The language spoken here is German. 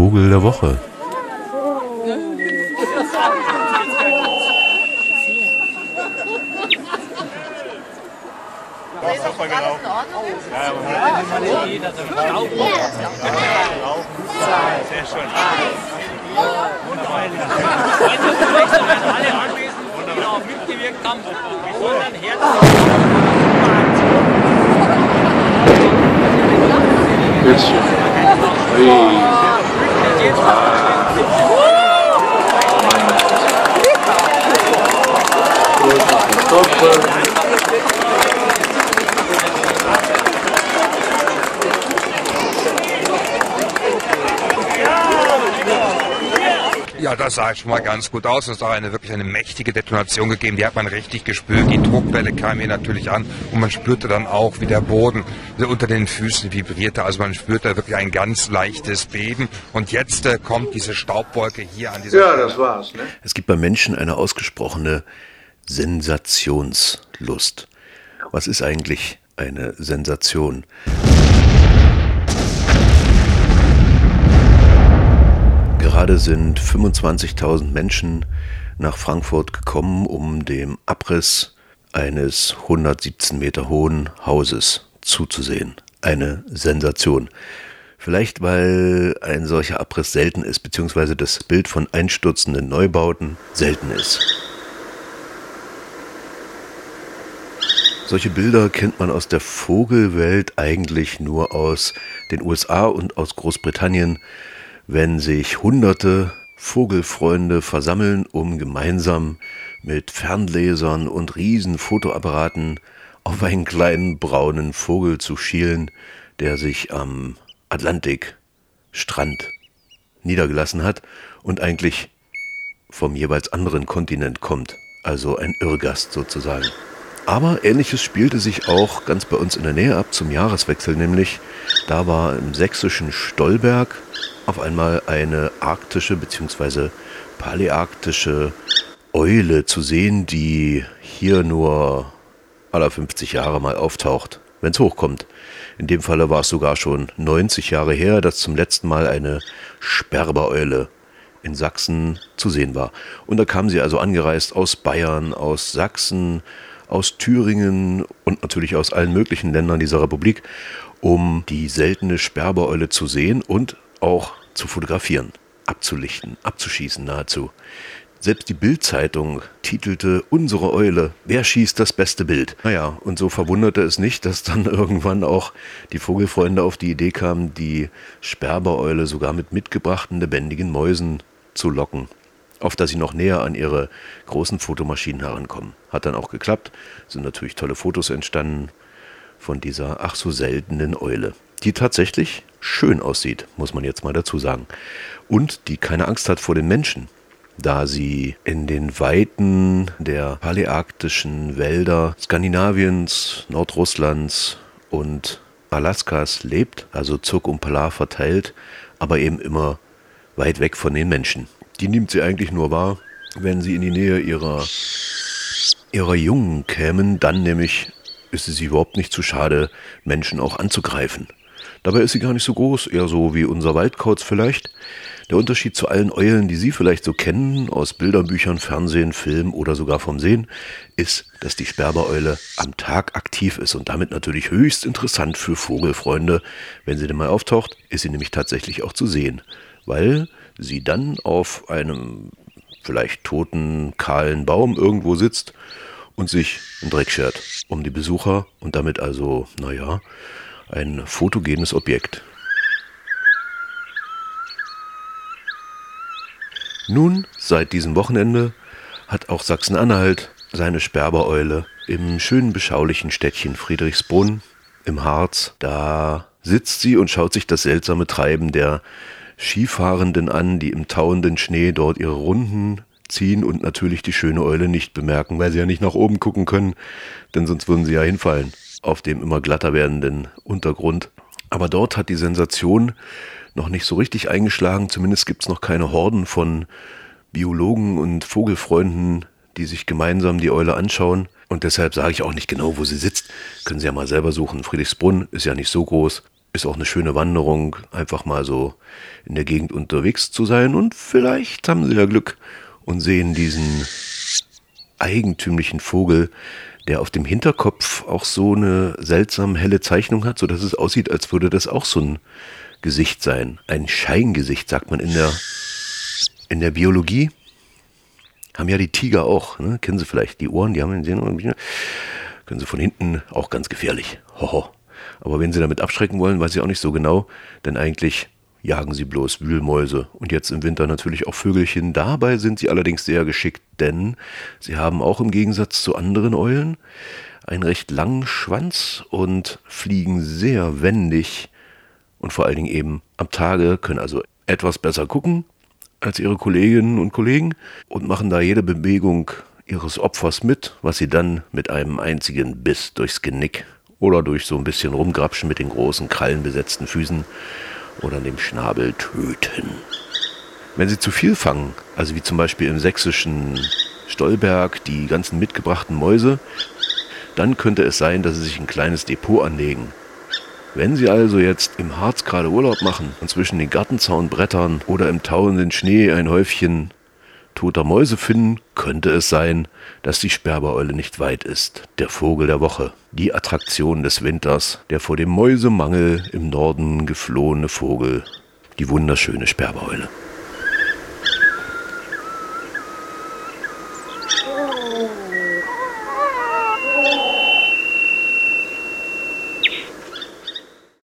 Vogel der Woche. Sehr schön. Ja, das sah schon mal ganz gut aus. Es hat auch eine wirklich eine mächtige Detonation gegeben. Die hat man richtig gespürt. Die Druckwelle kam hier natürlich an und man spürte dann auch, wie der Boden unter den Füßen vibrierte. Also man spürte wirklich ein ganz leichtes Beben. Und jetzt äh, kommt diese Staubwolke hier an dieser Ja, das war's. Ne? Es gibt bei Menschen eine ausgesprochene Sensationslust. Was ist eigentlich eine Sensation? Gerade sind 25.000 Menschen nach Frankfurt gekommen, um dem Abriss eines 117 Meter hohen Hauses zuzusehen. Eine Sensation. Vielleicht weil ein solcher Abriss selten ist, beziehungsweise das Bild von einstürzenden Neubauten selten ist. Solche Bilder kennt man aus der Vogelwelt eigentlich nur aus den USA und aus Großbritannien, wenn sich hunderte Vogelfreunde versammeln, um gemeinsam mit Fernlesern und riesen Fotoapparaten auf einen kleinen braunen Vogel zu schielen, der sich am Atlantikstrand niedergelassen hat und eigentlich vom jeweils anderen Kontinent kommt, also ein Irrgast sozusagen. Aber ähnliches spielte sich auch ganz bei uns in der Nähe ab zum Jahreswechsel, nämlich da war im sächsischen Stolberg auf einmal eine arktische bzw. paläarktische Eule zu sehen, die hier nur aller 50 Jahre mal auftaucht, wenn es hochkommt. In dem Falle war es sogar schon 90 Jahre her, dass zum letzten Mal eine Sperbereule in Sachsen zu sehen war. Und da kam sie also angereist aus Bayern, aus Sachsen, aus Thüringen und natürlich aus allen möglichen Ländern dieser Republik, um die seltene Sperbereule zu sehen und auch zu fotografieren, abzulichten, abzuschießen nahezu. Selbst die Bild-Zeitung titelte Unsere Eule, wer schießt das beste Bild? Naja, und so verwunderte es nicht, dass dann irgendwann auch die Vogelfreunde auf die Idee kamen, die Sperbereule sogar mit mitgebrachten lebendigen Mäusen zu locken, auf dass sie noch näher an ihre großen Fotomaschinen herankommen. Hat dann auch geklappt, sind natürlich tolle Fotos entstanden von dieser ach so seltenen Eule die tatsächlich schön aussieht, muss man jetzt mal dazu sagen. Und die keine Angst hat vor den Menschen, da sie in den Weiten der paläarktischen Wälder Skandinaviens, Nordrusslands und Alaskas lebt, also zirkumpolar verteilt, aber eben immer weit weg von den Menschen. Die nimmt sie eigentlich nur wahr, wenn sie in die Nähe ihrer, ihrer Jungen kämen, dann nämlich ist es überhaupt nicht zu schade, Menschen auch anzugreifen. Dabei ist sie gar nicht so groß, eher so wie unser Waldkauz vielleicht. Der Unterschied zu allen Eulen, die Sie vielleicht so kennen, aus Bilderbüchern, Fernsehen, Film oder sogar vom Sehen, ist, dass die Sperbereule am Tag aktiv ist und damit natürlich höchst interessant für Vogelfreunde. Wenn sie denn mal auftaucht, ist sie nämlich tatsächlich auch zu sehen, weil sie dann auf einem vielleicht toten, kahlen Baum irgendwo sitzt und sich einen Dreck schert um die Besucher und damit also, naja, ein fotogenes Objekt. Nun, seit diesem Wochenende hat auch Sachsen-Anhalt seine Sperbereule im schönen beschaulichen Städtchen Friedrichsbrunn im Harz. Da sitzt sie und schaut sich das seltsame Treiben der Skifahrenden an, die im tauenden Schnee dort ihre Runden ziehen und natürlich die schöne Eule nicht bemerken, weil sie ja nicht nach oben gucken können, denn sonst würden sie ja hinfallen auf dem immer glatter werdenden Untergrund. Aber dort hat die Sensation noch nicht so richtig eingeschlagen. Zumindest gibt es noch keine Horden von Biologen und Vogelfreunden, die sich gemeinsam die Eule anschauen. Und deshalb sage ich auch nicht genau, wo sie sitzt. Können Sie ja mal selber suchen. Friedrichsbrunn ist ja nicht so groß. Ist auch eine schöne Wanderung, einfach mal so in der Gegend unterwegs zu sein. Und vielleicht haben sie ja Glück und sehen diesen eigentümlichen Vogel, der auf dem Hinterkopf auch so eine seltsam helle Zeichnung hat, so dass es aussieht, als würde das auch so ein Gesicht sein. Ein Scheingesicht, sagt man in der, in der Biologie. Haben ja die Tiger auch, ne? kennen Sie vielleicht, die Ohren, die haben den Sehen, können Sie von hinten auch ganz gefährlich. Hoho. Aber wenn Sie damit abschrecken wollen, weiß ich auch nicht so genau, denn eigentlich jagen sie bloß Wühlmäuse und jetzt im Winter natürlich auch Vögelchen. Dabei sind sie allerdings sehr geschickt, denn sie haben auch im Gegensatz zu anderen Eulen einen recht langen Schwanz und fliegen sehr wendig und vor allen Dingen eben am Tage, können also etwas besser gucken als ihre Kolleginnen und Kollegen und machen da jede Bewegung ihres Opfers mit, was sie dann mit einem einzigen Biss durchs Genick oder durch so ein bisschen rumgrapschen mit den großen krallenbesetzten Füßen oder dem Schnabel töten. Wenn sie zu viel fangen, also wie zum Beispiel im sächsischen Stolberg die ganzen mitgebrachten Mäuse, dann könnte es sein, dass sie sich ein kleines Depot anlegen. Wenn Sie also jetzt im Harz gerade Urlaub machen und zwischen den Gartenzaunbrettern oder im tauenden Schnee ein Häufchen toter Mäuse finden, könnte es sein, dass die Sperbereule nicht weit ist. Der Vogel der Woche. Die Attraktion des Winters. Der vor dem Mäusemangel im Norden geflohene Vogel. Die wunderschöne Sperbereule.